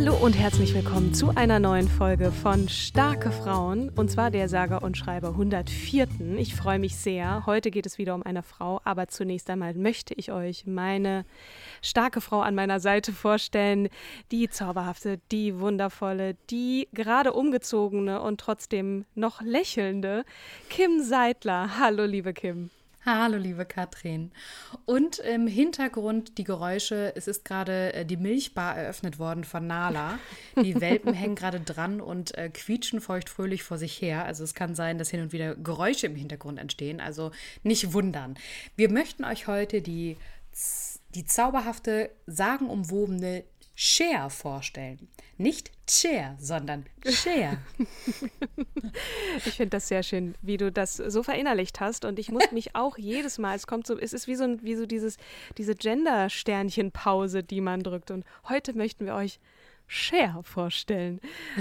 Hallo und herzlich willkommen zu einer neuen Folge von Starke Frauen und zwar der Sager und Schreiber 104. Ich freue mich sehr. Heute geht es wieder um eine Frau, aber zunächst einmal möchte ich euch meine starke Frau an meiner Seite vorstellen, die zauberhafte, die wundervolle, die gerade umgezogene und trotzdem noch lächelnde Kim Seidler. Hallo liebe Kim. Hallo, liebe Katrin. Und im Hintergrund die Geräusche. Es ist gerade äh, die Milchbar eröffnet worden von Nala. Die Welpen hängen gerade dran und äh, quietschen feuchtfröhlich vor sich her. Also es kann sein, dass hin und wieder Geräusche im Hintergrund entstehen. Also nicht wundern. Wir möchten euch heute die, die zauberhafte, sagenumwobene Cher vorstellen. Nicht Chair, sondern Cher. ich finde das sehr schön, wie du das so verinnerlicht hast. Und ich muss mich auch jedes Mal, es kommt so, es ist wie so, ein, wie so dieses, diese Gender-Sternchen-Pause, die man drückt. Und heute möchten wir euch Cher vorstellen.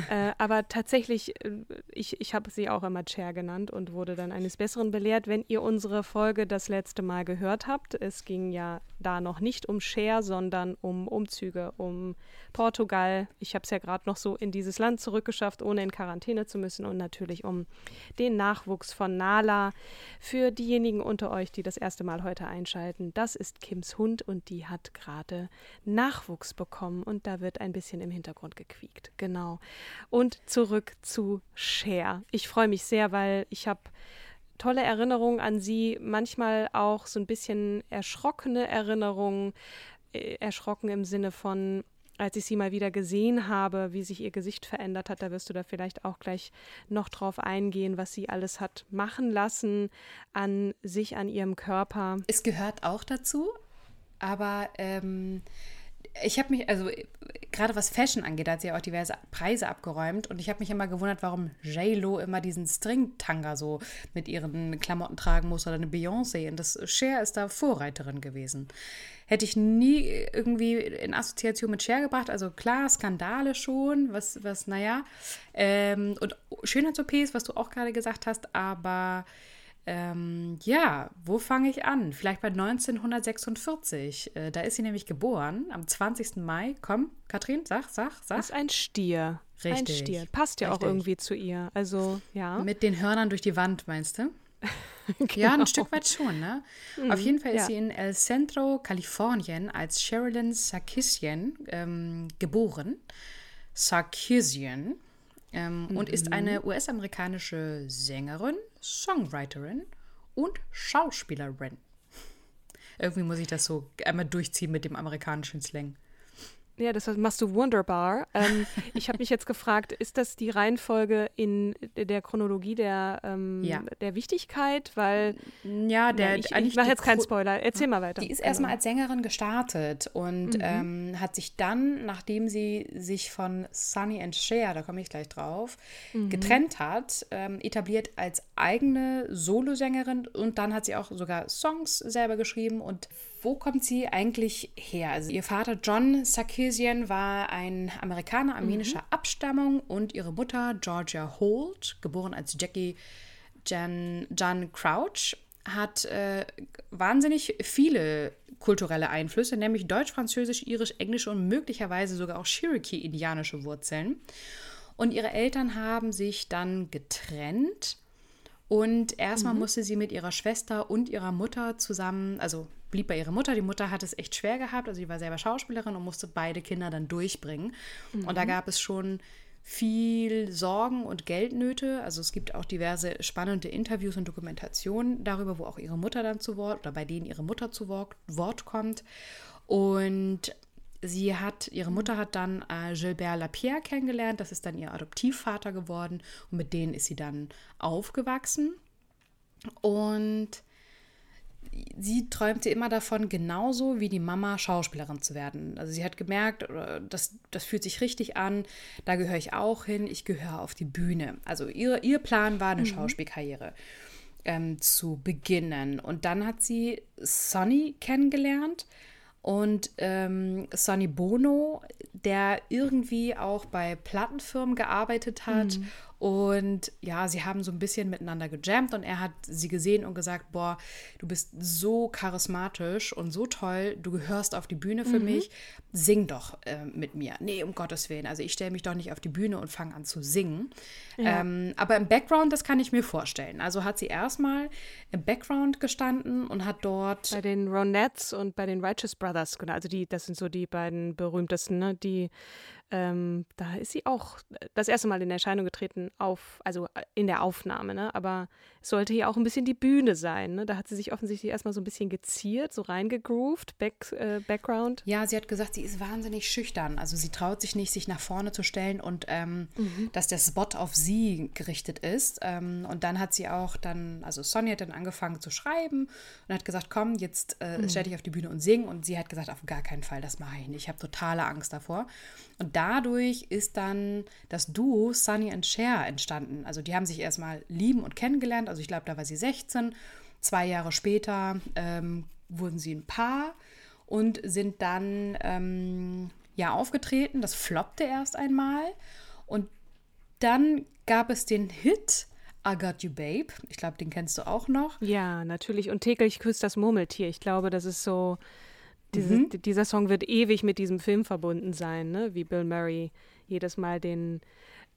äh, aber tatsächlich, äh, ich, ich habe sie auch immer Cher genannt und wurde dann eines Besseren belehrt. Wenn ihr unsere Folge das letzte Mal gehört habt, es ging ja da noch nicht um Cher, sondern um Umzüge, um Portugal. Ich habe es ja gerade noch so in dieses Land zurückgeschafft, ohne in Quarantäne zu müssen und natürlich um den Nachwuchs von Nala. Für diejenigen unter euch, die das erste Mal heute einschalten, das ist Kims Hund und die hat gerade Nachwuchs bekommen und da wird ein bisschen im Hintergrund gequiekt. Genau. Und zurück zu Cher. Ich freue mich sehr, weil ich habe tolle Erinnerungen an sie, manchmal auch so ein bisschen erschrockene Erinnerungen, äh, erschrocken im Sinne von, als ich sie mal wieder gesehen habe, wie sich ihr Gesicht verändert hat, da wirst du da vielleicht auch gleich noch drauf eingehen, was sie alles hat machen lassen an sich, an ihrem Körper. Es gehört auch dazu, aber ähm, ich habe mich, also gerade was Fashion angeht, hat sie ja auch diverse Preise abgeräumt und ich habe mich immer gewundert, warum J-Lo immer diesen String-Tanga so mit ihren Klamotten tragen muss oder eine Beyoncé und das Cher ist da Vorreiterin gewesen. Hätte ich nie irgendwie in Assoziation mit Cher gebracht, also klar, Skandale schon, was, was, naja, ähm, und Schönheits-OPs, was du auch gerade gesagt hast, aber ähm, ja, wo fange ich an? Vielleicht bei 1946. Äh, da ist sie nämlich geboren, am 20. Mai. Komm, Katrin, sag, sag, sag. Das ist ein Stier. Richtig. Ein Stier. Passt ja Richtig. auch irgendwie zu ihr. Also, ja. Mit den Hörnern durch die Wand, meinst du? genau. Ja, ein Stück weit schon, ne? Mhm, Auf jeden Fall ist ja. sie in El Centro, Kalifornien, als Sherilyn Sarkisian ähm, geboren. Sarkisian. Ähm, Und ist eine US-amerikanische Sängerin, Songwriterin und Schauspielerin. Irgendwie muss ich das so einmal durchziehen mit dem amerikanischen Slang. Ja, das machst du wunderbar. Ähm, ich habe mich jetzt gefragt, ist das die Reihenfolge in der Chronologie der, ähm, Ja. der Wichtigkeit? Weil Ja, der ja, ich, ich mache jetzt keinen Spoiler. Erzähl mal weiter. Die ist erstmal Genau. als Sängerin gestartet und Mhm. ähm, hat sich dann, nachdem sie sich von Sunny and Cher, da komme ich gleich drauf, Mhm. getrennt hat, ähm, etabliert als eigene Solosängerin und dann hat sie auch sogar Songs selber geschrieben. Und wo kommt sie eigentlich her? Also ihr Vater John Sarkisian war ein Amerikaner armenischer Abstammung und ihre Mutter Georgia Holt, geboren als Jackie Jan, Jan Crouch, hat äh, wahnsinnig viele kulturelle Einflüsse, nämlich Deutsch, Französisch, Irisch, Englisch und möglicherweise sogar auch Cherokee-indianische Wurzeln. Und ihre Eltern haben sich dann getrennt und erstmal musste sie mit ihrer Schwester und ihrer Mutter zusammen, also blieb bei ihrer Mutter. Die Mutter hat es echt schwer gehabt, also sie war selber Schauspielerin und musste beide Kinder dann durchbringen. Mhm. Und da gab es schon viel Sorgen und Geldnöte. Also es gibt auch diverse spannende Interviews und Dokumentationen darüber, wo auch ihre Mutter dann zu Wort oder bei denen ihre Mutter zu Wort, Wort kommt. Und sie hat, ihre Mutter hat dann äh, Gilbert Lapierre kennengelernt, das ist dann ihr Adoptivvater geworden und mit denen ist sie dann aufgewachsen. Und sie träumte immer davon, genauso wie die Mama Schauspielerin zu werden. Also sie hat gemerkt, das, das fühlt sich richtig an, da gehöre ich auch hin, ich gehöre auf die Bühne. Also ihr, ihr Plan war eine mhm. Schauspielkarriere ähm, zu beginnen. Und dann hat sie Sonny kennengelernt. Und ähm, Sonny Bono, der irgendwie auch bei Plattenfirmen gearbeitet hat mhm. Und ja, sie haben so ein bisschen miteinander gejammt und er hat sie gesehen und gesagt, boah, du bist so charismatisch und so toll, du gehörst auf die Bühne für mhm. mich, sing doch äh, mit mir. Nee, um Gottes Willen, also ich stelle mich doch nicht auf die Bühne und fange an zu singen. Ja. Ähm, aber im Background, das kann ich mir vorstellen. Also hat sie erstmal im Background gestanden und hat dort... Bei den Ronettes und bei den Righteous Brothers, genau, also die, das sind so die beiden berühmtesten, ne, die ähm, da ist sie auch das erste Mal in Erscheinung getreten, auf, also äh, in der Aufnahme, ne? aber es sollte hier auch ein bisschen die Bühne sein. Ne? Da hat sie sich offensichtlich erstmal so ein bisschen geziert, so reingegroovt, Back, äh, Background. Ja, sie hat gesagt, sie ist wahnsinnig schüchtern. Also sie traut sich nicht, sich nach vorne zu stellen und ähm, mhm. dass der Spot auf sie gerichtet ist. Ähm, und dann hat sie auch dann, also Sonja hat dann angefangen zu schreiben und hat gesagt, komm, jetzt äh, mhm. stell dich auf die Bühne und sing. Und sie hat gesagt, auf gar keinen Fall, das mache ich nicht. Ich habe totale Angst davor. Und dadurch ist dann das Duo Sunny and Cher entstanden. Also die haben sich erstmal lieben und kennengelernt. Also ich glaube, da war sie 16. Zwei Jahre später ähm, wurden sie ein Paar und sind dann ähm, ja aufgetreten. Das floppte erst einmal. Und dann gab es den Hit I Got You Babe. Ich glaube, den kennst du auch noch. Ja, natürlich. Und täglich küsst das Murmeltier. Ich glaube, das ist so diese, mhm. Dieser Song wird ewig mit diesem Film verbunden sein, ne? wie Bill Murray jedes Mal den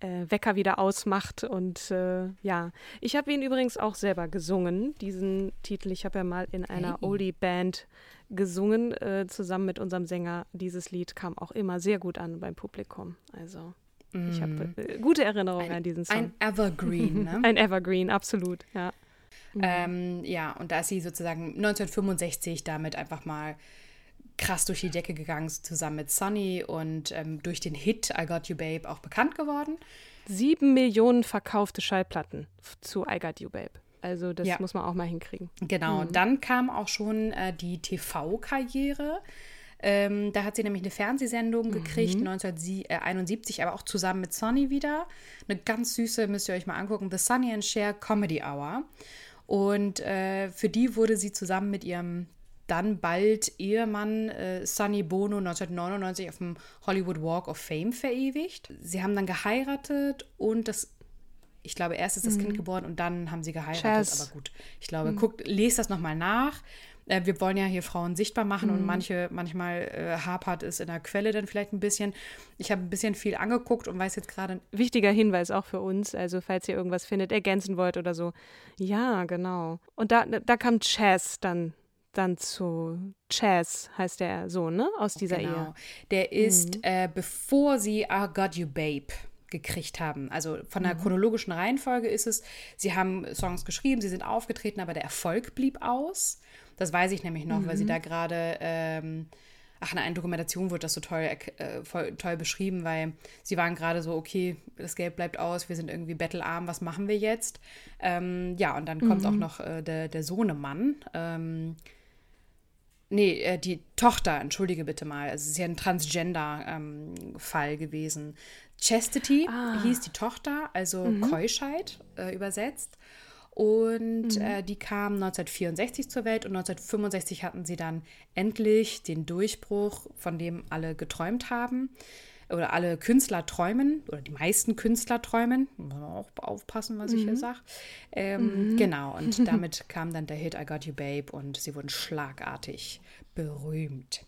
äh, Wecker wieder ausmacht. Und äh, ja, ich habe ihn übrigens auch selber gesungen, diesen Titel. Ich habe ja mal in einer hey. Oldie-Band gesungen, äh, zusammen mit unserem Sänger. Dieses Lied kam auch immer sehr gut an beim Publikum. Also. Ich habe mhm. äh, gute Erinnerungen ein, an diesen Song. Ein Evergreen, ne? ein Evergreen, absolut, ja. Mhm. Ähm, ja, und da ist sie sozusagen 1965 damit einfach mal krass durch die Decke gegangen, zusammen mit Sunny und ähm, durch den Hit I Got You Babe auch bekannt geworden. Sieben Millionen verkaufte Schallplatten zu I Got You Babe. Also das ja. muss man auch mal hinkriegen. Genau, mhm. dann kam auch schon äh, die TV-Karriere. Ähm, da hat sie nämlich eine Fernsehsendung mhm. gekriegt, 1971, aber auch zusammen mit Sunny wieder. Eine ganz süße, müsst ihr euch mal angucken, The Sunny and Cher Comedy Hour. Und äh, für die wurde sie zusammen mit ihrem dann bald Ehemann äh, Sonny Bono 1999 auf dem Hollywood Walk of Fame verewigt. Sie haben dann geheiratet und das ich glaube, erst ist das mhm. Kind geboren und dann haben sie geheiratet. Chess. Aber gut, ich glaube, mhm. guckt, lest das nochmal nach. Äh, wir wollen ja hier Frauen sichtbar machen mhm. und manche, manchmal äh, hapert es in der Quelle dann vielleicht ein bisschen. Ich habe ein bisschen viel angeguckt und weiß jetzt gerade. Wichtiger Hinweis auch für uns, also falls ihr irgendwas findet, ergänzen wollt oder so. Ja, genau. Und da, da kam Chess dann dann zu Chaz, heißt der Sohn, ne? Aus dieser genau. Ehe. Der ist, mhm. äh, bevor sie I Got You Babe gekriegt haben. Also von der mhm. chronologischen Reihenfolge ist es, sie haben Songs geschrieben, sie sind aufgetreten, aber der Erfolg blieb aus. Das weiß ich nämlich noch, mhm. weil sie mhm. da gerade, ähm, ach, in einer Dokumentation wurde das so toll, äh, voll, toll beschrieben, weil sie waren gerade so, okay, das Geld bleibt aus, wir sind irgendwie bettelarm, was machen wir jetzt? Ähm, ja, und dann mhm. kommt auch noch äh, der, der Sohnemann, ähm, Nee, äh, die Tochter, entschuldige bitte mal. Es ist ja ein Transgender-Fall ähm, gewesen. Chastity ah. hieß die Tochter, also mhm. Keuschheit äh, übersetzt. Und mhm. äh, die kam 1964 zur Welt und 1965 hatten sie dann endlich den Durchbruch, von dem alle geträumt haben oder alle Künstler träumen, oder die meisten Künstler träumen, muss man auch aufpassen, was mhm. ich hier mhm. sage. Ähm, mhm. Genau, und damit kam dann der Hit I Got You Babe und sie wurden schlagartig berühmt.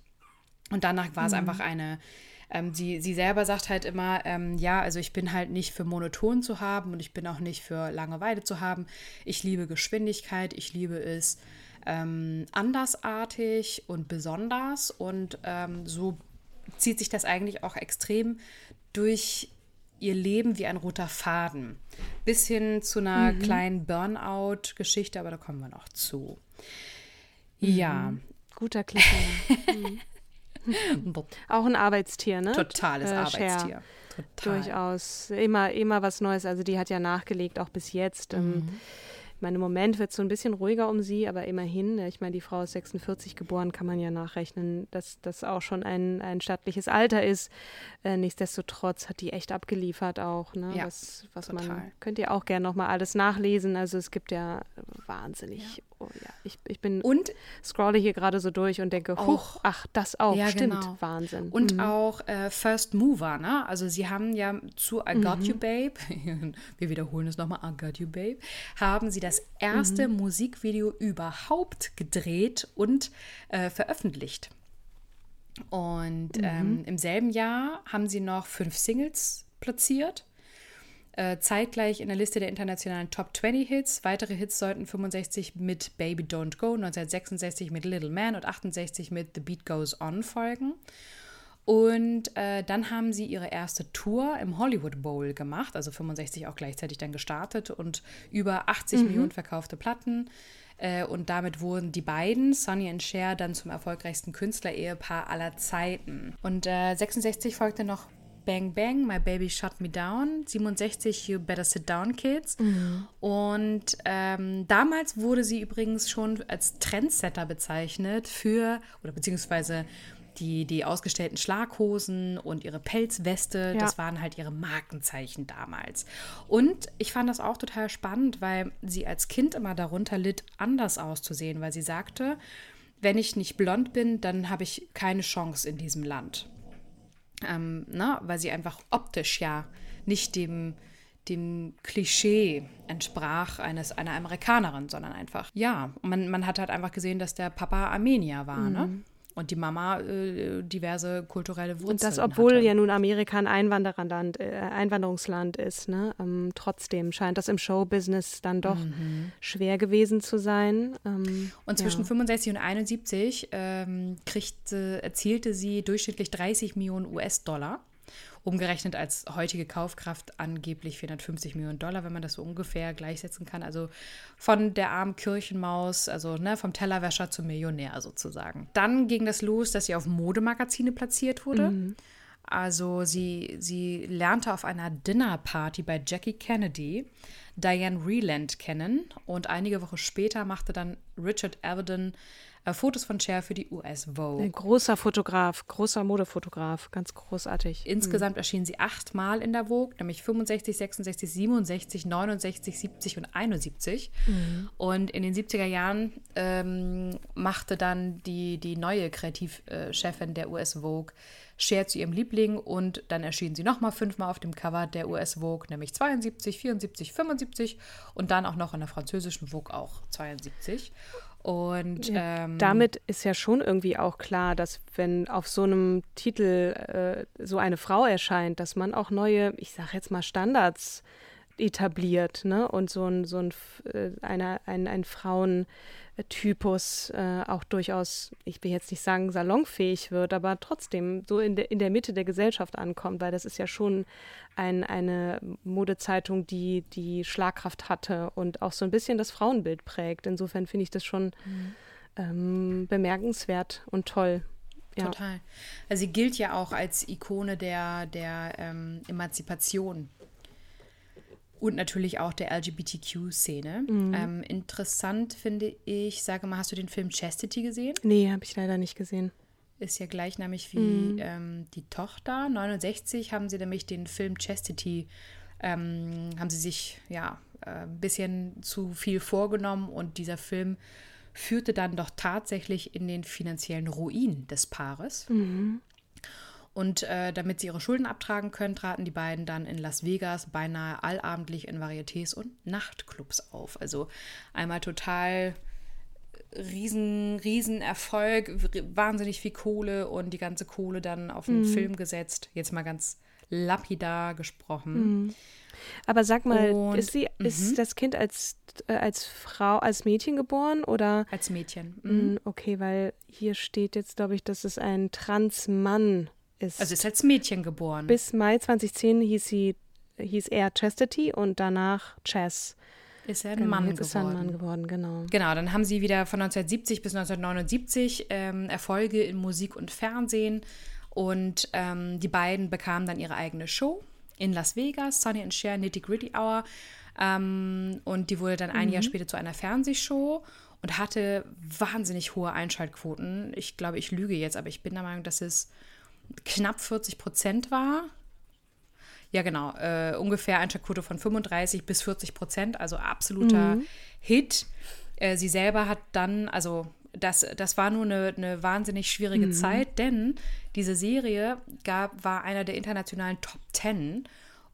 Und danach war es mhm. einfach eine, ähm, sie, sie selber sagt halt immer, ähm, ja, also ich bin halt nicht für monoton zu haben und ich bin auch nicht für Langeweile zu haben. Ich liebe Geschwindigkeit, ich liebe es, ähm, andersartig und besonders. Und ähm, so zieht sich das eigentlich auch extrem durch ihr Leben wie ein roter Faden. Bis hin zu einer mhm. kleinen Burnout-Geschichte, aber da kommen wir noch zu. Ja. Mhm. Guter Cliffhanger. mhm. Auch ein Arbeitstier, ne? Totales äh, Arbeitstier. Total. Durchaus. Immer, immer was Neues. Also die hat ja nachgelegt, auch bis jetzt. Ähm, mhm. Ich meine, im Moment wird es so ein bisschen ruhiger um sie, aber immerhin, ich meine, die Frau ist 46 geboren, kann man ja nachrechnen, dass das auch schon ein, ein stattliches Alter ist. Äh, nichtsdestotrotz hat die echt abgeliefert auch. Ne? Ja, was, was man, könnt ihr auch gerne nochmal alles nachlesen. Also es gibt ja wahnsinnig ja oh ja, ich, ich bin und scrolle hier gerade so durch und denke, huch, ach, das auch, ja, stimmt, genau. Wahnsinn. Und mhm. auch äh, First Mover, ne? Also sie haben ja zu I Got mhm. You Babe, wir wiederholen es nochmal, I Got You Babe, haben sie das erste mhm. Musikvideo überhaupt gedreht und äh, veröffentlicht. Und mhm. ähm, im selben Jahr haben sie noch fünf Singles platziert äh, zeitgleich in der Liste der internationalen Top 20 Hits. Weitere Hits sollten 65 mit Baby Don't Go, 1966 mit Little Man und 68 mit The Beat Goes On folgen. Und äh, dann haben sie ihre erste Tour im Hollywood Bowl gemacht, also 65 auch gleichzeitig dann gestartet und über 80 mhm. Millionen verkaufte Platten. Äh, und damit wurden die beiden, Sonny und Cher, dann zum erfolgreichsten Künstlerehepaar aller Zeiten. Und äh, 66 folgte noch Bang Bang, My Baby Shut Me Down, 67 You Better Sit Down Kids. Mhm. Und ähm, damals wurde sie übrigens schon als Trendsetter bezeichnet für, oder beziehungsweise die, die ausgestellten Schlaghosen und ihre Pelzweste, ja. das waren halt ihre Markenzeichen damals. Und ich fand das auch total spannend, weil sie als Kind immer darunter litt, anders auszusehen, weil sie sagte, wenn ich nicht blond bin, dann habe ich keine Chance in diesem Land ähm, ne, weil sie einfach optisch ja nicht dem, dem Klischee entsprach eines einer Amerikanerin, sondern einfach, ja, man, man hat halt einfach gesehen, dass der Papa Armenier war, ne? mhm. ne? Und die Mama äh, diverse kulturelle Wurzeln. Und das, obwohl hatte. ja nun Amerika ein Einwandererland, äh, Einwanderungsland ist, ne? Ähm, trotzdem scheint das im Showbusiness dann doch mhm. schwer gewesen zu sein. Ähm, und zwischen ja. 65 und 71 ähm, kriegte, erzielte sie durchschnittlich 30 Millionen US-Dollar umgerechnet als heutige Kaufkraft angeblich 450 Millionen Dollar, wenn man das so ungefähr gleichsetzen kann. Also von der armen Kirchenmaus, also ne, vom Tellerwäscher zum Millionär sozusagen. Dann ging das los, dass sie auf Modemagazine platziert wurde. Mhm. Also sie, sie lernte auf einer Dinnerparty bei Jackie Kennedy Diane Reland kennen und einige Wochen später machte dann Richard Avedon äh, Fotos von Cher für die US Vogue. Ein großer Fotograf, großer Modefotograf, ganz großartig. Insgesamt mhm. erschienen sie achtmal in der Vogue, nämlich 65, 66, 67, 69, 70 und 71. Mhm. Und in den 70er Jahren ähm, machte dann die, die neue Kreativchefin der US Vogue Cher zu ihrem Liebling und dann erschienen sie nochmal fünfmal auf dem Cover der US Vogue, nämlich 72, 74, 75 und dann auch noch in der französischen Vogue auch 72. Und ja, ähm, damit ist ja schon irgendwie auch klar, dass wenn auf so einem Titel äh, so eine Frau erscheint, dass man auch neue, ich sage jetzt mal Standards etabliert, ne? Und so ein, so ein, äh, eine, ein, ein Frauentypus äh, auch durchaus, ich will jetzt nicht sagen, salonfähig wird, aber trotzdem so in, de, in der Mitte der Gesellschaft ankommt, weil das ist ja schon ein, eine Modezeitung, die die Schlagkraft hatte und auch so ein bisschen das Frauenbild prägt. Insofern finde ich das schon mhm. ähm, bemerkenswert und toll. Ja. Total. Also sie gilt ja auch als Ikone der, der ähm, Emanzipation und natürlich auch der LGBTQ-Szene. Mhm. Ähm, interessant finde ich, sage mal, hast du den Film Chastity gesehen? Nee, habe ich leider nicht gesehen. Ist ja gleichnamig wie mhm. ähm, die Tochter. 69 haben sie nämlich den Film Chastity, ähm, haben sie sich ja äh, ein bisschen zu viel vorgenommen und dieser Film führte dann doch tatsächlich in den finanziellen Ruin des Paares. Mhm. Und äh, damit sie ihre Schulden abtragen können, traten die beiden dann in Las Vegas beinahe allabendlich in Varietés und Nachtclubs auf. Also einmal total riesen, riesen Erfolg, wahnsinnig viel Kohle und die ganze Kohle dann auf einen mhm. Film gesetzt. Jetzt mal ganz lapidar gesprochen. Mhm. Aber sag mal, Und- ist, sie, mhm. ist das Kind als, äh, als Frau, als Mädchen geboren oder? Als Mädchen. Mhm. Mm, Okay, weil hier steht jetzt, glaube ich, dass es ein Transmann ist. Also ist als Mädchen geboren. Bis Mai 2010 hieß sie hieß er Chastity und danach Chess. ist er ein Genau, Mann jetzt ist er geworden. ein Mann geworden, genau. Genau, dann haben sie wieder von 1970 bis 1979 ähm, Erfolge in Musik und Fernsehen und ähm, die beiden bekamen dann ihre eigene Show in Las Vegas, Sonny and Cher Nitty Gritty Hour ähm, und die wurde dann ein Jahr später zu einer Fernsehshow und hatte wahnsinnig hohe Einschaltquoten. Ich glaube, ich lüge jetzt, aber ich bin der Meinung, dass es knapp 40 Prozent war. Ja, genau. Äh, ungefähr Einschaltquote von 35 bis 40 Prozent, also absoluter Hit. Äh, sie selber hat dann, also das, das war nur eine, eine wahnsinnig schwierige Zeit, denn diese Serie gab, war einer der internationalen Top Ten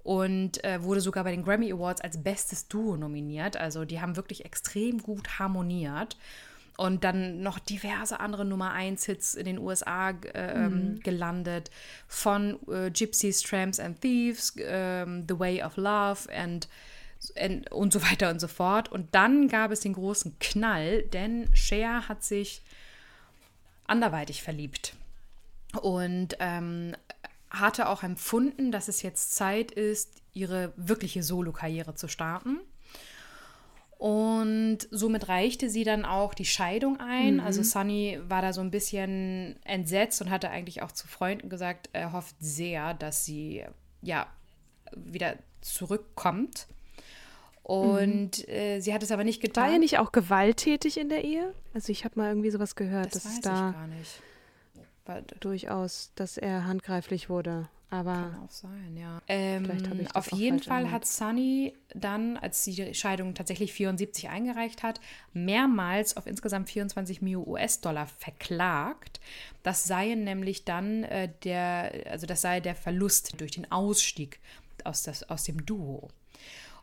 und äh, wurde sogar bei den Grammy Awards als bestes Duo nominiert. Also die haben wirklich extrem gut harmoniert. Und dann noch diverse andere Nummer 1 Hits in den USA äh, ähm, gelandet. Von äh, Gypsies, Tramps and Thieves, ähm, The Way of Love and, and, und so weiter und so fort. Und dann gab es den großen Knall, denn Cher hat sich anderweitig verliebt. Und ähm, hatte auch empfunden, dass es jetzt Zeit ist, ihre wirkliche Solo-Karriere zu starten. Und somit reichte sie dann auch die Scheidung ein. Also Sunny war da so ein bisschen entsetzt und hatte eigentlich auch zu Freunden gesagt, er hofft sehr, dass sie ja wieder zurückkommt. Und äh, sie hat es aber nicht getan. War er nicht auch gewalttätig in der Ehe? Also ich habe mal irgendwie sowas gehört, das dass weiß da ich gar nicht. Durchaus, dass er handgreiflich wurde. Aber Kann auch sein, ja. Ähm, auf jeden Fall erinnert. hat Sunny dann, als sie die Scheidung tatsächlich 74 eingereicht hat, mehrmals auf insgesamt 24 Millionen US-Dollar verklagt. Das sei nämlich dann äh, der, also das sei der Verlust durch den Ausstieg aus, das, aus dem Duo.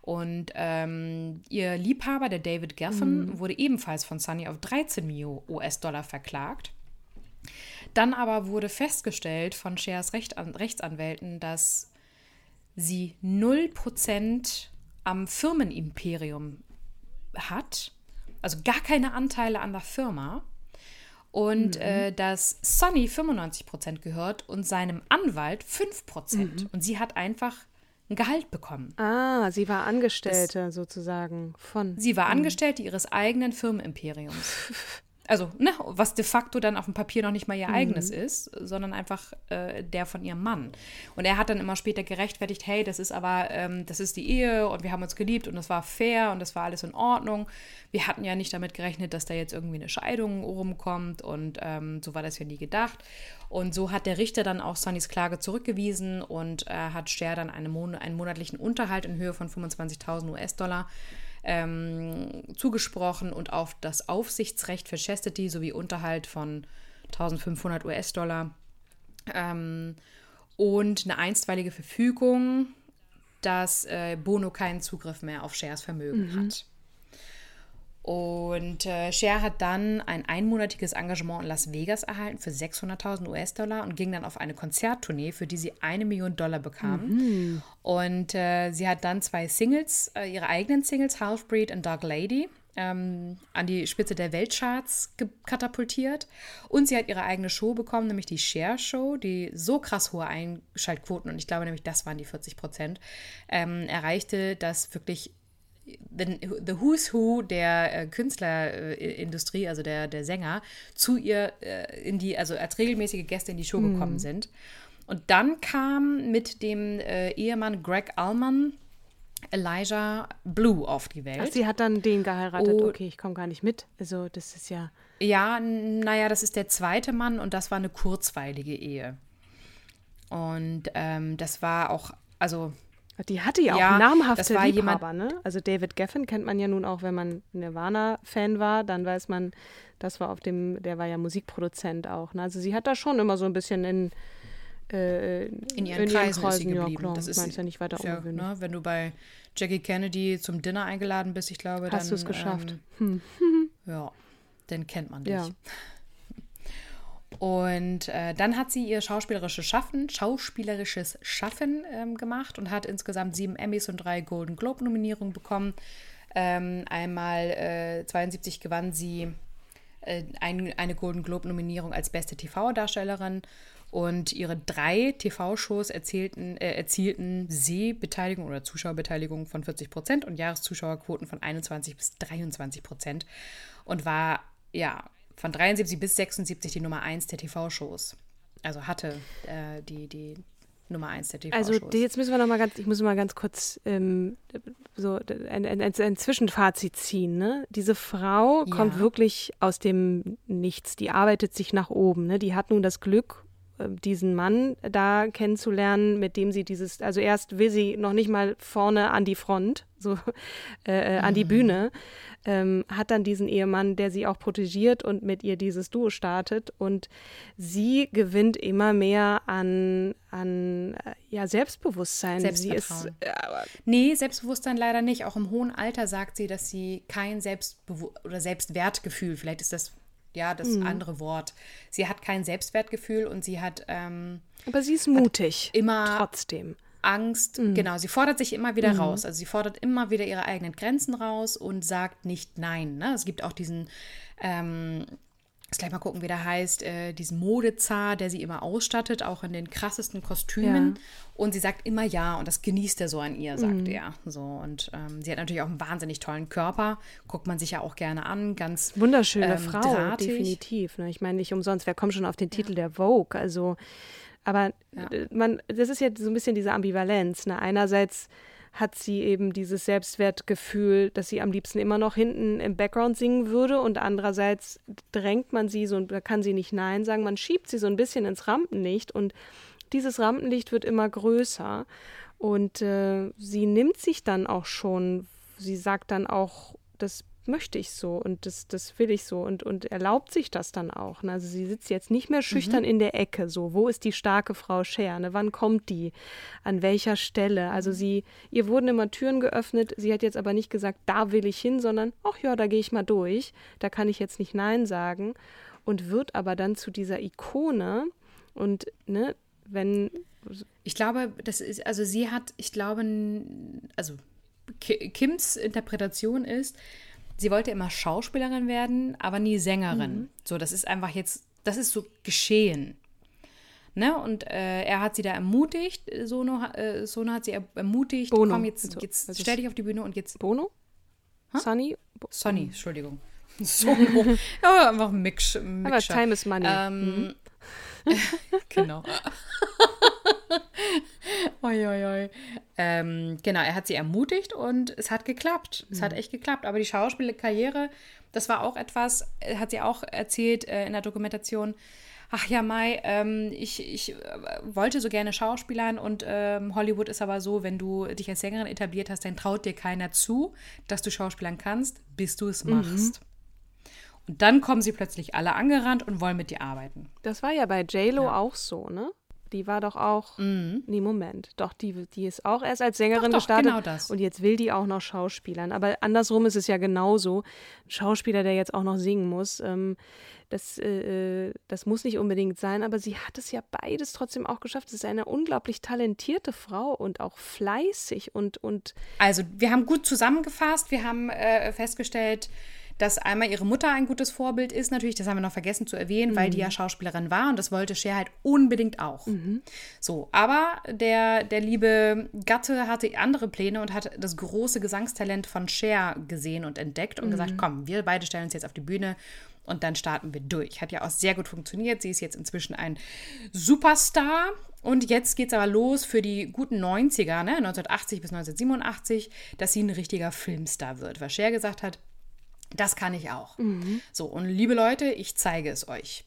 Und ähm, ihr Liebhaber, der David Geffen, Mhm. wurde ebenfalls von Sunny auf 13 Millionen US-Dollar verklagt. Dann aber wurde festgestellt von Shers Recht Rechtsanwälten, dass sie 0% am Firmenimperium hat, also gar keine Anteile an der Firma. Und äh, dass Sonny 95% gehört und seinem Anwalt 5%. Und sie hat einfach ein Gehalt bekommen. ah, sie war Angestellte sozusagen von. Sie war Angestellte ihres eigenen Firmenimperiums. Also, ne, was de facto dann auf dem Papier noch nicht mal ihr eigenes ist, sondern einfach äh, der von ihrem Mann. Und er hat dann immer später gerechtfertigt, hey, das ist aber, ähm, das ist die Ehe und wir haben uns geliebt und das war fair und das war alles in Ordnung. Wir hatten ja nicht damit gerechnet, dass da jetzt irgendwie eine Scheidung rumkommt und ähm, so war das ja nie gedacht. Und so hat der Richter dann auch Sonnys Klage zurückgewiesen und äh, hat Cher dann eine Mon einen monatlichen Unterhalt in Höhe von 25.000 US-Dollar ähm, zugesprochen und auf das Aufsichtsrecht für Chastity sowie Unterhalt von 1500 US-Dollar ähm, und eine einstweilige Verfügung, dass äh, Bono keinen Zugriff mehr auf Shers Vermögen hat. Und äh, Cher hat dann ein einmonatiges Engagement in Las Vegas erhalten für 600.000 US-Dollar und ging dann auf eine Konzerttournee, für die sie eine Million Dollar bekam. Und äh, sie hat dann zwei Singles, äh, ihre eigenen Singles, Halfbreed und Dog Lady, ähm, an die Spitze der Weltcharts katapultiert. Und sie hat ihre eigene Show bekommen, nämlich die Share Show, die so krass hohe Einschaltquoten, und ich glaube nämlich, das waren die 40 Prozent, ähm, erreichte, dass wirklich the, the Who's Who der äh, Künstlerindustrie, also der, der Sänger, zu ihr äh, in die, also als regelmäßige Gäste in die Show gekommen sind. Und dann kam mit dem äh, Ehemann Greg Allman Elijah Blue auf die Welt. Ach, sie hat dann den geheiratet. Oh. Okay, ich komme gar nicht mit. Also, das ist ja. Ja, naja, das ist der zweite Mann und das war eine kurzweilige Ehe. Und ähm, das war auch, also Die hatte ja auch Ja, namhafte das war jemand- Liebhaber, ne? Also David Geffen kennt man ja nun auch, wenn man Nirvana-Fan war, dann weiß man, das war auf dem, der war ja Musikproduzent auch. Ne? Also sie hat da schon immer so ein bisschen in, äh, in ihren Kreisen ist sie ja, klar. das ist ist ja nicht weiter ja, ne, wenn du bei Jackie Kennedy zum Dinner eingeladen bist, ich glaube, dann Hast du es geschafft. Ähm, ja, dann kennt man dich. Ja. Und äh, dann hat sie ihr schauspielerisches Schaffen, schauspielerisches Schaffen ähm, gemacht und hat insgesamt sieben Emmys und drei Golden Globe-Nominierungen bekommen. Ähm, einmal äh, 72 gewann sie äh, ein, eine Golden Globe-Nominierung als beste TV-Darstellerin und ihre drei TV-Shows erzielten, äh, erzielten Sehbeteiligung oder Zuschauerbeteiligung von 40 Prozent und Jahreszuschauerquoten von 21 bis 23 Prozent und war ja von 73 bis 76 die Nummer 1 der TV-Shows. Also hatte äh, die, die Nummer 1 der TV-Shows. Also jetzt müssen wir noch mal ganz, ich muss mal ganz kurz ähm, so ein, ein, ein, Zwischenfazit ziehen. Ne? Diese Frau ja. kommt wirklich aus dem Nichts. Die arbeitet sich nach oben. Ne? Die hat nun das Glück, diesen Mann da kennenzulernen, mit dem sie dieses, also erst will sie noch nicht mal vorne an die Front, so äh, äh, an die mhm. Bühne, ähm, hat dann diesen Ehemann, der sie auch protegiert und mit ihr dieses Duo startet und sie gewinnt immer mehr an, an äh, ja, Selbstbewusstsein. Selbstvertrauen. Sie ist, äh, nee, Selbstbewusstsein leider nicht. Auch im hohen Alter sagt sie, dass sie kein Selbstbewu oder Selbstwertgefühl, vielleicht ist das ja, das mhm. andere Wort. Sie hat kein Selbstwertgefühl und sie hat. Ähm, Aber sie ist mutig. Immer trotzdem. Angst, mhm. genau, sie fordert sich immer wieder mhm. raus. Also sie fordert immer wieder ihre eigenen Grenzen raus und sagt nicht nein. Ne? Es gibt auch diesen ähm, Jetzt gleich mal gucken, wie der heißt, äh, diesen Modezar, der sie immer ausstattet, auch in den krassesten Kostümen. Ja. Und sie sagt immer ja und das genießt er so an ihr, sagt mhm. er. So, und ähm, sie hat natürlich auch einen wahnsinnig tollen Körper, guckt man sich ja auch gerne an, ganz Wunderschöne ähm, Frau, drahtig. definitiv. Ne? Ich meine, nicht umsonst, wer kommt schon auf den Titel ja. der Vogue? Also, aber ja. man, das ist ja so ein bisschen diese Ambivalenz. Ne? Einerseits hat sie eben dieses Selbstwertgefühl, dass sie am liebsten immer noch hinten im Background singen würde und andererseits drängt man sie so, da kann sie nicht Nein sagen, man schiebt sie so ein bisschen ins Rampenlicht und dieses Rampenlicht wird immer größer und äh, sie nimmt sich dann auch schon, sie sagt dann auch, das möchte ich so und das, das will ich so und, und erlaubt sich das dann auch. Ne? Also sie sitzt jetzt nicht mehr schüchtern mhm. in der Ecke, so, wo ist die starke Frau Scher, ne? wann kommt die, an welcher Stelle. Also mhm. sie, ihr wurden immer Türen geöffnet, sie hat jetzt aber nicht gesagt, da will ich hin, sondern, ach ja, da gehe ich mal durch, da kann ich jetzt nicht Nein sagen und wird aber dann zu dieser Ikone und, ne, wenn... Ich glaube, das ist, also sie hat, ich glaube, also Kims Interpretation ist, sie wollte immer Schauspielerin werden, aber nie Sängerin. Mhm. So, das ist einfach jetzt, das ist so geschehen. Ne? Und äh, er hat sie da ermutigt, Sono, äh, Sono hat sie ermutigt, Bono. komm, jetzt, also, jetzt also stell dich auf die Bühne und jetzt. Bono? Huh? Sunny? Bo Sonny, Entschuldigung. Sono. ja, einfach ein Mix. Aber Time is Money. Ähm, mhm. genau. oi, oi, oi. Ähm, genau, er hat sie ermutigt und es hat geklappt. Es mhm. hat echt geklappt. Aber die Schauspielkarriere, das war auch etwas, äh, hat sie auch erzählt äh, in der Dokumentation. Ach ja, Mai, ähm, ich, ich äh, wollte so gerne Schauspielern und ähm, Hollywood ist aber so, wenn du dich als Sängerin etabliert hast, dann traut dir keiner zu, dass du Schauspielern kannst, bis du es mhm. machst. Mhm. Und dann kommen sie plötzlich alle angerannt und wollen mit dir arbeiten. Das war ja bei JLo ja. auch so, ne? Die war doch auch. Mhm. Nee, Moment. Doch, die, die ist auch erst als Sängerin doch, doch, gestartet. Genau das. Und jetzt will die auch noch Schauspielern. Aber andersrum ist es ja genauso. Ein Schauspieler, der jetzt auch noch singen muss. Ähm, das, äh, das muss nicht unbedingt sein, aber sie hat es ja beides trotzdem auch geschafft. Sie ist eine unglaublich talentierte Frau und auch fleißig und. und also, wir haben gut zusammengefasst. Wir haben äh, festgestellt, dass einmal ihre Mutter ein gutes Vorbild ist, natürlich, das haben wir noch vergessen zu erwähnen, mhm. weil die ja mhm. Schauspielerin war und das wollte Cher halt unbedingt auch. Mhm. So, aber der, der liebe Gatte hatte andere Pläne und hat das große Gesangstalent von Cher gesehen und entdeckt und mhm. gesagt, komm, wir beide stellen uns jetzt auf die Bühne und dann starten wir durch. Hat ja auch sehr gut funktioniert. Sie ist jetzt inzwischen ein Superstar. Und jetzt geht es aber los für die guten 90er, ne, 1980 bis 1987, dass sie ein richtiger Filmstar wird. Was Cher gesagt hat, das kann ich auch. Mhm. So, und liebe Leute, ich zeige es euch.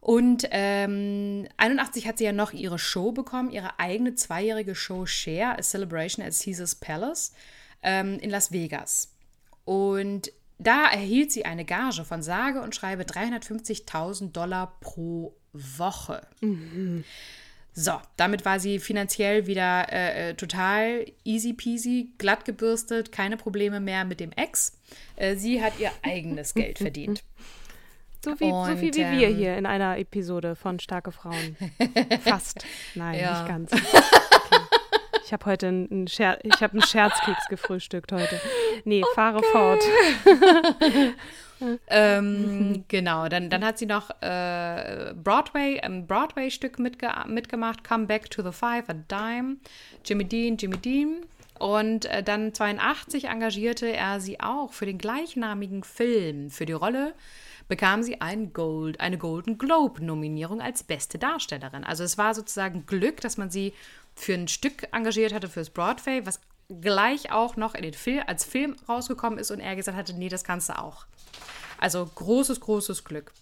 Und ähm, 81 hat sie ja noch ihre Show bekommen, ihre eigene zweijährige Show Share, A Celebration at Caesars Palace ähm, in Las Vegas. Und da erhielt sie eine Gage von sage und schreibe 350.000 Dollar pro Woche. Mhm. So, damit war sie finanziell wieder äh, äh, total easy peasy, glatt gebürstet, keine Probleme mehr mit dem Ex. Äh, sie hat ihr eigenes Geld verdient. So, wie, Und, so viel wie wir ähm, hier in einer Episode von Starke Frauen. Fast. Nein, Ja. nicht ganz. Okay. Ich habe heute einen, Scher ich hab einen Scherzkeks gefrühstückt heute. Nee, fahre fort. Ähm, genau, dann, dann hat sie noch äh, Broadway, ein Broadway-Stück mitge mitgemacht, Come Back to the Five, A Dime, Jimmy Dean, Jimmy Dean. Und äh, dann 82 engagierte er sie auch für den gleichnamigen Film. Für die Rolle bekam sie ein Gold, eine Golden Globe-Nominierung als beste Darstellerin. Also es war sozusagen Glück, dass man sie für ein Stück engagiert hatte fürs Broadway, was gleich auch noch in den Film, als Film rausgekommen ist und er gesagt hatte, nee, das kannst du auch. Also großes, großes Glück.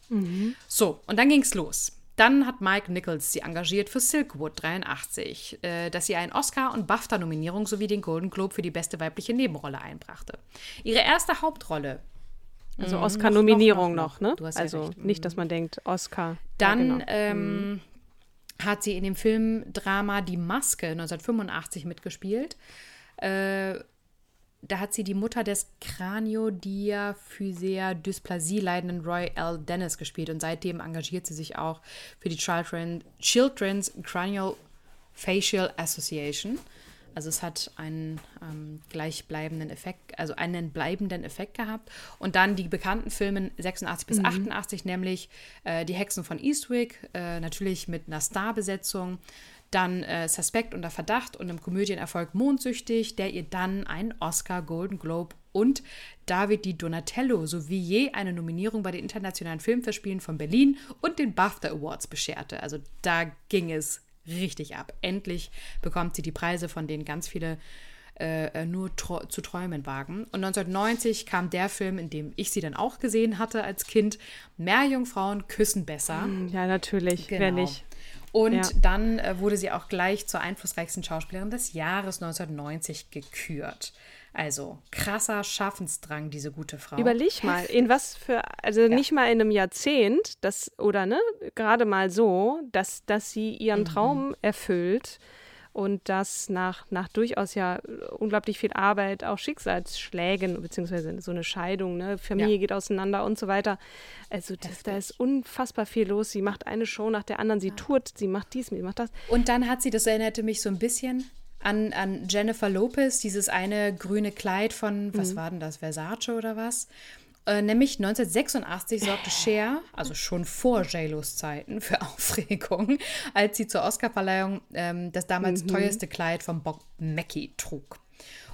So, und dann ging's los. Dann hat Mike Nichols sie engagiert für Silkwood 83, äh, dass sie einen Oscar- und BAFTA-Nominierung sowie den Golden Globe für die beste weibliche Nebenrolle einbrachte. Ihre erste Hauptrolle. Also Mhm, Oscar-Nominierung noch, noch, noch, ne? Du hast ja also recht. Mhm. nicht, dass man denkt, Oscar. Dann ja, genau. ähm, hat sie in dem Filmdrama Die Maske 1985 mitgespielt. Äh, da hat sie die Mutter des Kraniodiaphyseer-Dysplasie leidenden Roy L. Dennis gespielt und seitdem engagiert sie sich auch für die Children, Children's Cranial Facial Association. Also es hat einen ähm, gleichbleibenden Effekt, also einen bleibenden Effekt gehabt. Und dann die bekannten Filme 86 bis 88, nämlich äh, Die Hexen von Eastwick, äh, natürlich mit einer Starbesetzung. Dann äh, Suspekt unter Verdacht und im Komödienerfolg Mondsüchtig, der ihr dann einen Oscar, Golden Globe und David Di Donatello sowie je eine Nominierung bei den internationalen Filmfestspielen von Berlin und den BAFTA Awards bescherte. Also da ging es richtig ab. Endlich bekommt sie die Preise, von denen ganz viele äh, nur tro zu träumen wagen. Und 1990 kam der Film, in dem ich sie dann auch gesehen hatte als Kind, Meerjungfrauen küssen besser. Ja, natürlich. Wer Genau. nicht? Und Ja. dann äh, wurde sie auch gleich zur einflussreichsten Schauspielerin des Jahres 1990 gekürt. Also krasser Schaffensdrang, diese gute Frau. Überleg mal, in was für, also nicht mal in einem Jahrzehnt, das, oder ne, gerade mal so, dass, dass sie ihren Traum erfüllt und das nach, nach durchaus ja unglaublich viel Arbeit, auch Schicksalsschlägen, beziehungsweise so eine Scheidung, ne, Familie Ja. geht auseinander und so weiter. Also das, da ist unfassbar viel los. Sie macht eine Show nach der anderen, sie tourt, sie macht dies, sie macht das. Und dann hat sie, das erinnerte mich so ein bisschen an, an Jennifer Lopez, dieses eine grüne Kleid von, was war denn das, Versace oder was? Äh, nämlich 1986 sorgte Cher, also schon vor JLos Zeiten, für Aufregung, als sie zur Oscarverleihung ähm, das damals teuerste Kleid von Bob Mackie trug.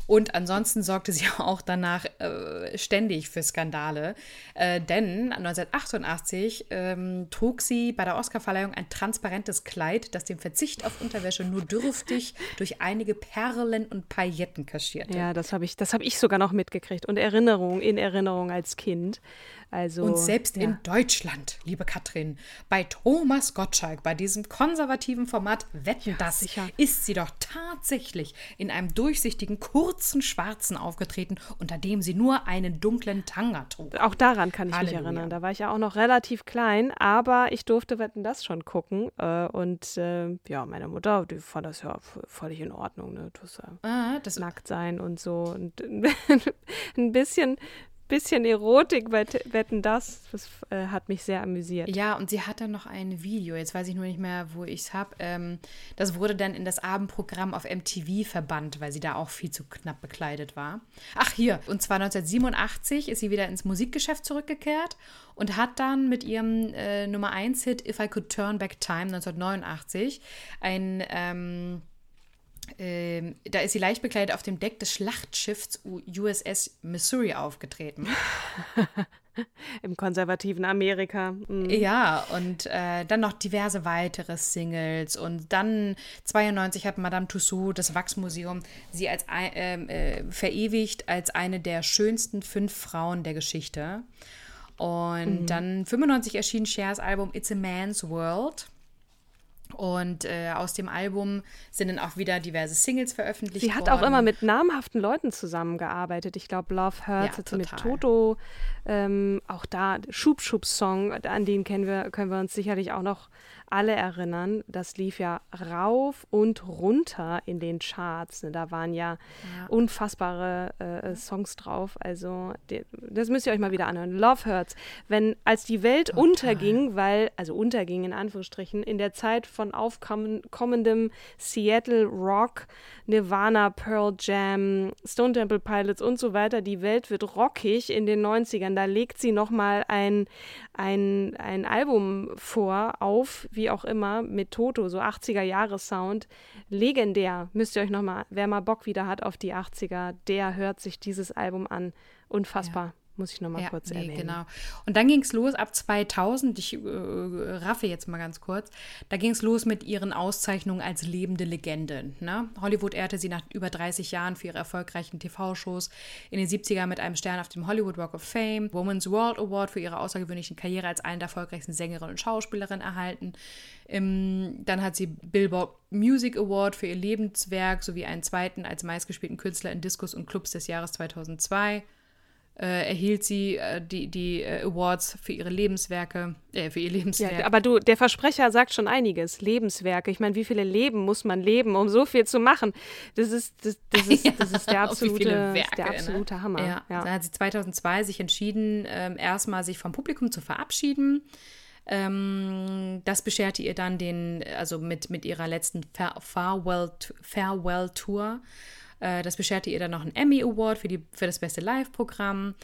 Und ansonsten sorgte sie auch danach äh, ständig für Skandale, äh, denn 1988 ähm, trug sie bei der Oscarverleihung ein transparentes Kleid, das den Verzicht auf Unterwäsche nur dürftig durch einige Perlen und Pailletten kaschierte. Ja, das habe ich, das habe ich sogar noch mitgekriegt und Erinnerung in Erinnerung als Kind. Also Und selbst ja. in Deutschland, liebe Katrin, bei Thomas Gottschalk, bei diesem konservativen Format Wetten das, sicher. ist sie doch tatsächlich in einem durchsichtigen, kurzen Schwarzen aufgetreten, unter dem sie nur einen dunklen Tanga trug. Auch daran kann ich Halleluja. mich erinnern. Da war ich ja auch noch relativ klein, aber ich durfte Wetten das schon gucken. Äh, und äh, ja, meine Mutter, die fand das ja völlig in Ordnung. Ne? Ja Ah, das nackt sein und so. Und ein bisschen, bisschen Erotik bei Wetten das, das äh, hat mich sehr amüsiert. Ja, und sie hatte noch ein Video, jetzt weiß ich nur nicht mehr, wo ich es habe. Ähm, das wurde dann in das Abendprogramm auf MTV verbannt, weil sie da auch viel zu knapp bekleidet war. Ach, hier, und zwar 1987 ist sie wieder ins Musikgeschäft zurückgekehrt und hat dann mit ihrem äh, Nummer 1-Hit If I Could Turn Back Time 1989 ein. Ähm, ähm, da ist sie leicht bekleidet auf dem Deck des Schlachtschiffs USS Missouri aufgetreten. Im konservativen Amerika. Mhm. Ja, und äh, dann noch diverse weitere Singles. Und dann 92 hat Madame Tussaud, das Wachsmuseum, sie als ähm, äh, verewigt als eine der schönsten fünf Frauen der Geschichte. Und dann 95 erschien Chers Album It's a Man's World. Und äh, aus dem Album sind dann auch wieder diverse Singles veröffentlicht Sie hat worden. auch immer mit namhaften Leuten zusammengearbeitet. Ich glaube, Love Hurts Ja, mit. Toto. Ähm, auch da Schub Schub Song, an den kennen wir, können wir uns sicherlich auch noch alle erinnern. Das lief ja rauf und runter in den Charts. Ne? Da waren ja, unfassbare äh, Songs drauf. Also die, das müsst ihr euch mal wieder anhören. Love Hurts. Wenn als die Welt unterging, weil, also unterging in Anführungsstrichen, in der Zeit von aufkommendem Seattle Rock, Nirvana, Pearl Jam, Stone Temple Pilots und so weiter, die Welt wird rockig in den 90ern. Da legt sie nochmal ein, ein, ein Album vor, auf, wie auch immer, mit Toto, so 80er-Jahre-Sound. Legendär. Müsst ihr euch nochmal, wer mal Bock wieder hat auf die 80er, der hört sich dieses Album an. Unfassbar. Muss ich nochmal Ja, kurz nee, erwähnen. genau. Und dann ging es los ab 2000, ich äh, raffe jetzt mal ganz kurz, da ging es los mit ihren Auszeichnungen als lebende Legende. Ne? Hollywood ehrte sie nach über 30 Jahren für ihre erfolgreichen TV-Shows in den 70er mit einem Stern auf dem Hollywood Walk of Fame, Women's World Award für ihre außergewöhnliche Karriere als eine der erfolgreichsten Sängerinnen und Schauspielerinnen erhalten. Ähm, dann hat sie Billboard Music Award für ihr Lebenswerk sowie einen zweiten als meistgespielten Künstler in Discos und Clubs des Jahres 2002 äh, erhielt sie äh, die, die äh, Awards für ihre Lebenswerke, äh, für ihr Lebenswerk. Ja, aber du, der Versprecher sagt schon einiges. Lebenswerke. Ich meine, wie viele Leben muss man leben, um so viel zu machen? Das ist, das, das ist, das ist der absolute, ist der Werke, absolute ne? Hammer. Ja. Ja. Dann hat sie 2002 sich entschieden, ähm, erstmal sich vom Publikum zu verabschieden. Ähm, das bescherte ihr dann den, also mit, mit ihrer letzten Far Farewell, das bescherte ihr dann noch einen Emmy Award für, die, für das beste Live-Programm.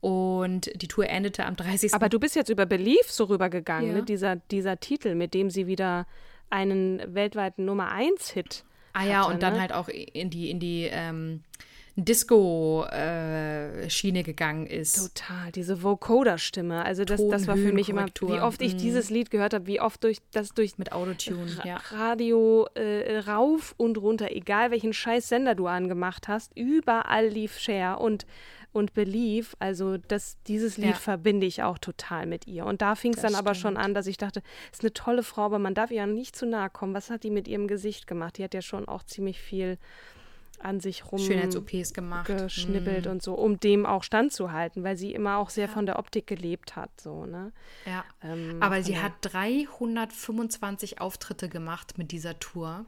Und die Tour endete am 30. Aber du bist jetzt über Belief so rübergegangen, Ja. ne? dieser, dieser Titel, mit dem sie wieder einen weltweiten Nummer 1-Hit Ah ja, hatte, und dann ne? halt auch in die, in die ähm, Disco-Schiene gegangen ist. Total, diese Vocoder-Stimme. Also das, das war für mich immer, wie oft ich dieses Lied gehört habe, wie oft durch das durch Mit Autotune, ja. Radio äh, rauf und runter, egal welchen scheiß Sender du angemacht hast, überall lief Cher und und Believe, also das, dieses Lied Ja. verbinde ich auch total mit ihr. Und da fing es dann aber schon stimmt. an, dass ich dachte, ist eine tolle Frau, aber man darf ihr ja nicht zu nahe kommen. Was hat die mit ihrem Gesicht gemacht? Die hat ja schon auch ziemlich viel an sich rum Schönheits-OPs gemacht. geschnibbelt Mm, und so, um dem auch standzuhalten, weil sie immer auch sehr von der Optik gelebt hat, so, ne? Ja. Ähm, Aber sie der- hat 325 Auftritte gemacht mit dieser Tour.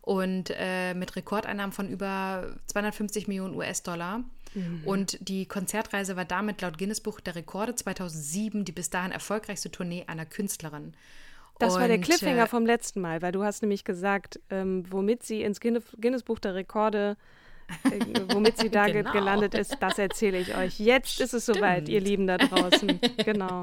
Und äh, mit Rekordeinnahmen von über 250 Millionen US-Dollar. Mhm. Und die Konzertreise war damit laut Guinness Buch der Rekorde 2007 die bis dahin erfolgreichste Tournee einer Künstlerin. Das war der Und, Cliffhanger äh, vom letzten Mal, weil du hast nämlich gesagt, ähm, womit sie ins Guinness, Guinness Buch der Rekorde, äh, womit sie da ge Genau. gelandet ist, das erzähle ich euch. Jetzt ist es soweit, ihr Lieben da draußen. Genau.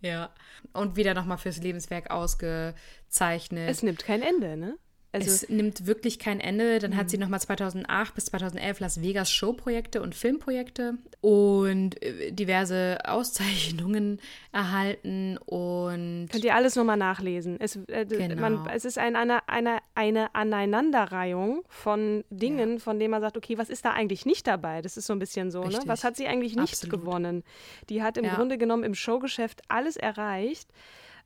Ja. Und wieder nochmal fürs Lebenswerk ausgezeichnet. Es nimmt kein Ende, ne? Also, es nimmt wirklich kein Ende. Dann hat sie nochmal 2008 bis 2011 Las Vegas Showprojekte und Filmprojekte und äh, diverse Auszeichnungen erhalten. Und Könnt ihr alles nochmal nachlesen. Es, äh, Genau. man, es ist ein, eine, eine, eine Aneinanderreihung von Dingen, von denen man sagt, okay, was ist da eigentlich nicht dabei? Das ist so ein bisschen so, ne? Was hat sie eigentlich nicht Absolut. gewonnen? Die hat im Ja. Grunde genommen im Showgeschäft alles erreicht.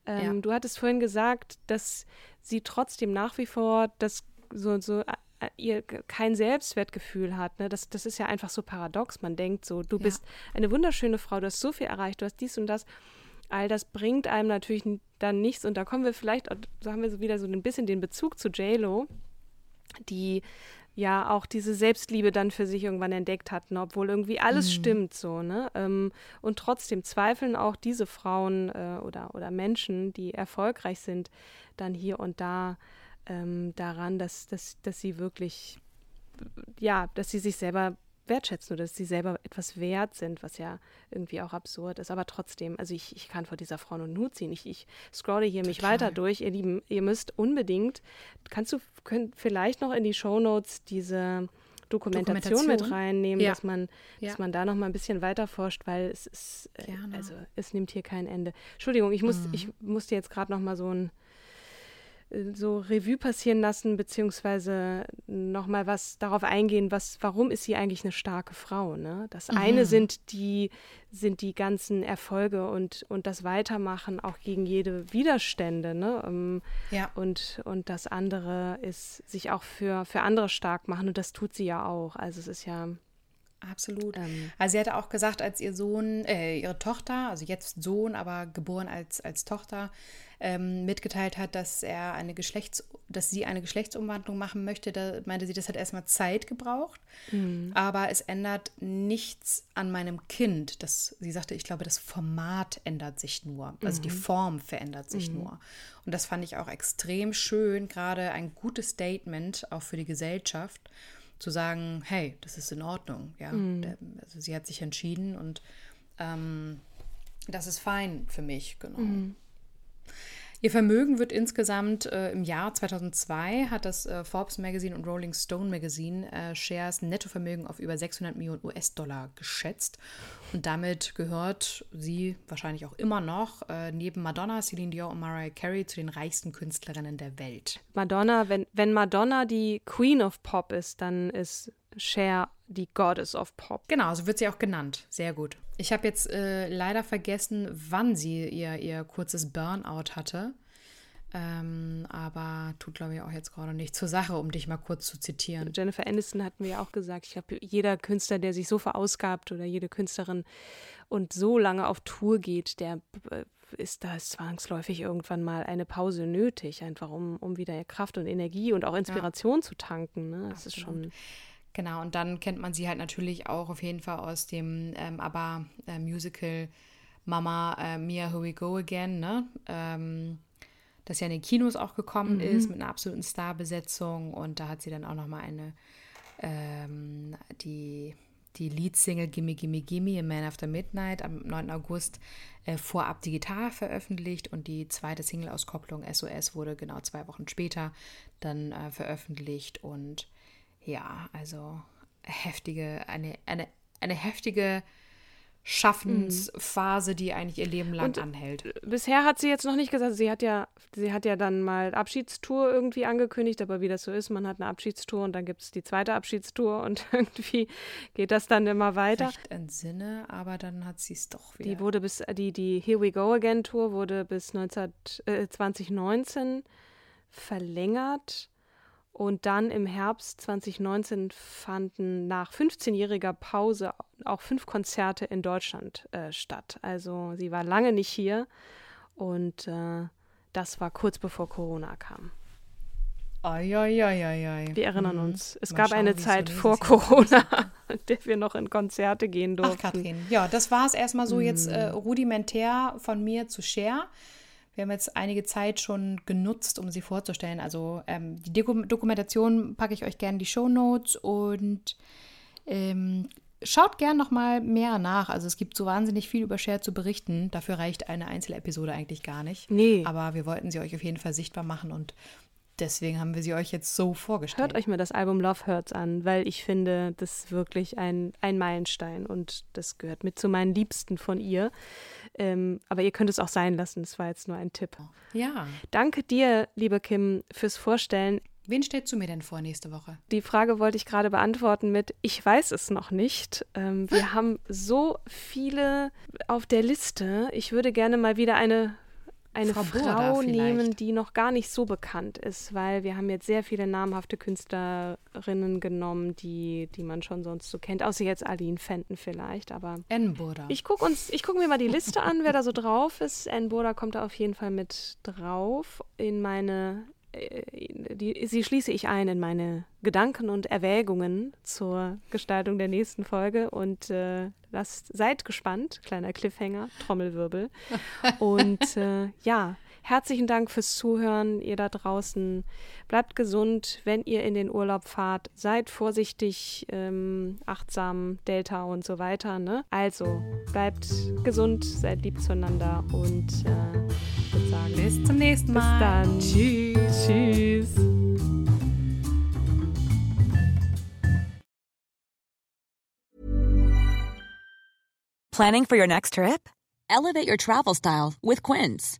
Ähm, Ja. Du hattest vorhin gesagt, dass sie trotzdem nach wie vor das so, so äh, ihr kein Selbstwertgefühl hat. Ne? Das, das ist ja einfach so paradox. Man denkt so, du Ja. bist eine wunderschöne Frau, du hast so viel erreicht, du hast dies und das. All das bringt einem natürlich dann nichts. Und da kommen wir vielleicht, und so haben wir so wieder so ein bisschen den Bezug zu JLo, die ja auch diese Selbstliebe dann für sich irgendwann entdeckt hatten, obwohl irgendwie alles stimmt so, ne? Ähm, und trotzdem zweifeln auch diese Frauen äh, oder, oder Menschen, die erfolgreich sind, dann hier und da ähm, daran, dass, dass, dass sie wirklich, ja, dass sie sich selber wertschätzen oder dass sie selber etwas wert sind, was ja irgendwie auch absurd ist. Aber trotzdem, also ich, ich kann vor dieser Frau nur einen Hut ziehen. Ich, ich scrolle hier mich weiter durch. Ihr Lieben, ihr müsst unbedingt, kannst du könnt vielleicht noch in die Shownotes diese Dokumentation, mit Dokumentation? reinnehmen, Ja. dass man, Ja. dass man da noch mal ein bisschen weiter forscht, weil es ist, äh. Mhm. also es nimmt hier kein Ende. Entschuldigung, ich muss, ich musste jetzt gerade noch mal so ein so Revue passieren lassen, beziehungsweise nochmal was darauf eingehen, was, warum ist sie eigentlich eine starke Frau? Ne? Das mhm. eine sind die, sind die ganzen Erfolge und, und das Weitermachen auch gegen jede Widerstände. Ne? Um, ja. und, und das andere ist sich auch für, für andere stark machen und das tut sie ja auch. Also es ist ja Absolut. Ähm, also sie hatte auch gesagt, als ihr Sohn, äh, ihre Tochter, also jetzt Sohn, aber geboren als, als Tochter, ähm, mitgeteilt hat, dass er eine Geschlechts, dass sie eine Geschlechtsumwandlung machen möchte, da meinte sie, das hat erstmal Zeit gebraucht. Mhm. Aber es ändert nichts an meinem Kind. Das, sie sagte, ich glaube, das Format ändert sich nur. Also mhm. die Form verändert sich mhm. nur. Und das fand ich auch extrem schön, gerade ein gutes Statement auch für die Gesellschaft zu sagen, hey, das ist in Ordnung. Ja, mhm. Also sie hat sich entschieden und ähm, das ist fein für mich, genau. Ihr Vermögen wird insgesamt äh, im Jahr 2002 hat das äh, Forbes Magazine und Rolling Stone Magazine äh, Shares Nettovermögen auf über 600 Millionen US-Dollar geschätzt. Und damit gehört sie wahrscheinlich auch immer noch äh, neben Madonna, Celine Dion und Mariah Carey zu den reichsten Künstlerinnen der Welt. Madonna, wenn, wenn Madonna die Queen of Pop ist, dann ist Cher die Goddess of Pop. Genau, so wird sie auch genannt. Sehr gut. Ich habe jetzt äh, leider vergessen, wann sie ihr, ihr kurzes Burnout hatte. Ähm, aber tut, glaube ich, auch jetzt gerade nicht zur Sache, um dich mal kurz zu zitieren. Jennifer Aniston hatten wir ja auch gesagt, ich glaube, jeder Künstler, der sich so verausgabt oder jede Künstlerin und so lange auf Tour geht, der äh, ist da zwangsläufig irgendwann mal eine Pause nötig, einfach um, um wieder Kraft und Energie und auch Inspiration ja. zu tanken. Ne? Das Absolut. ist schon Genau, und dann kennt man sie halt natürlich auch auf jeden Fall aus dem ähm, aber äh, Musical Mama äh, Mia Here We Go Again, ne? Ähm, das ja in den Kinos auch gekommen mhm. ist mit einer absoluten Starbesetzung und da hat sie dann auch nochmal eine ähm, die die Leadsingle Gimme Gimme Gimme in Man After Midnight am 9. August äh, vorab digital veröffentlicht und die zweite Single-Auskopplung SOS wurde genau zwei Wochen später dann äh, veröffentlicht und ja, also heftige, eine, eine, eine heftige Schaffensphase, die eigentlich ihr Leben lang und anhält. Bisher hat sie jetzt noch nicht gesagt, sie hat ja, sie hat ja dann mal Abschiedstour irgendwie angekündigt, aber wie das so ist, man hat eine Abschiedstour und dann gibt es die zweite Abschiedstour und irgendwie geht das dann immer weiter. Ich entsinne, aber dann hat sie es doch wieder. Die wurde bis, die, die Here We Go Again Tour wurde bis 19, äh, 2019 verlängert. Und dann im Herbst 2019 fanden nach 15-jähriger Pause auch fünf Konzerte in Deutschland äh, statt. Also sie war lange nicht hier und äh, das war kurz bevor Corona kam. Ai, ai, ai, ai. Wir erinnern mhm. uns, es Mal gab schauen, eine Zeit vor Corona, in der wir noch in Konzerte gehen durften. Ach, Katrin. Ja, das war es erstmal so mhm. jetzt äh, rudimentär von mir zu Share. Wir haben jetzt einige Zeit schon genutzt, um sie vorzustellen. Also ähm, die Dokumentation packe ich euch gerne in die Show Notes und ähm, schaut gern noch mal mehr nach. Also es gibt so wahnsinnig viel über Share zu berichten. Dafür reicht eine Einzelepisode eigentlich gar nicht. Nee. Aber wir wollten sie euch auf jeden Fall sichtbar machen und deswegen haben wir sie euch jetzt so vorgestellt. Hört euch mal das Album Love Hurts an, weil ich finde, das ist wirklich ein, ein Meilenstein und das gehört mit zu meinen Liebsten von ihr. Ähm, aber ihr könnt es auch sein lassen. Das war jetzt nur ein Tipp. Ja. Danke dir, liebe Kim, fürs Vorstellen. Wen stellst du mir denn vor nächste Woche? Die Frage wollte ich gerade beantworten mit Ich weiß es noch nicht. Ähm, wir haben so viele auf der Liste. Ich würde gerne mal wieder eine eine Frau, Frau nehmen, die noch gar nicht so bekannt ist, weil wir haben jetzt sehr viele namhafte Künstlerinnen genommen, die, die man schon sonst so kennt, außer jetzt Aline Fenton vielleicht, aber Enburda. Ich gucke uns, ich gucke mir mal die Liste an, wer da so drauf ist. Enburda kommt da auf jeden Fall mit drauf in meine die, sie schließe ich ein in meine Gedanken und Erwägungen zur Gestaltung der nächsten Folge und äh, lasst, seid gespannt, kleiner Cliffhanger, Trommelwirbel. und äh, ja, herzlichen Dank fürs Zuhören, ihr da draußen. Bleibt gesund, wenn ihr in den Urlaub fahrt. Seid vorsichtig, ähm, achtsam, Delta und so weiter. Ne? Also, bleibt gesund, seid lieb zueinander und äh, ich würde sagen, bis zum nächsten Mal. Bis dann. Tschüss. Tschüss. Planning for your next trip? Elevate your travel style with Quince.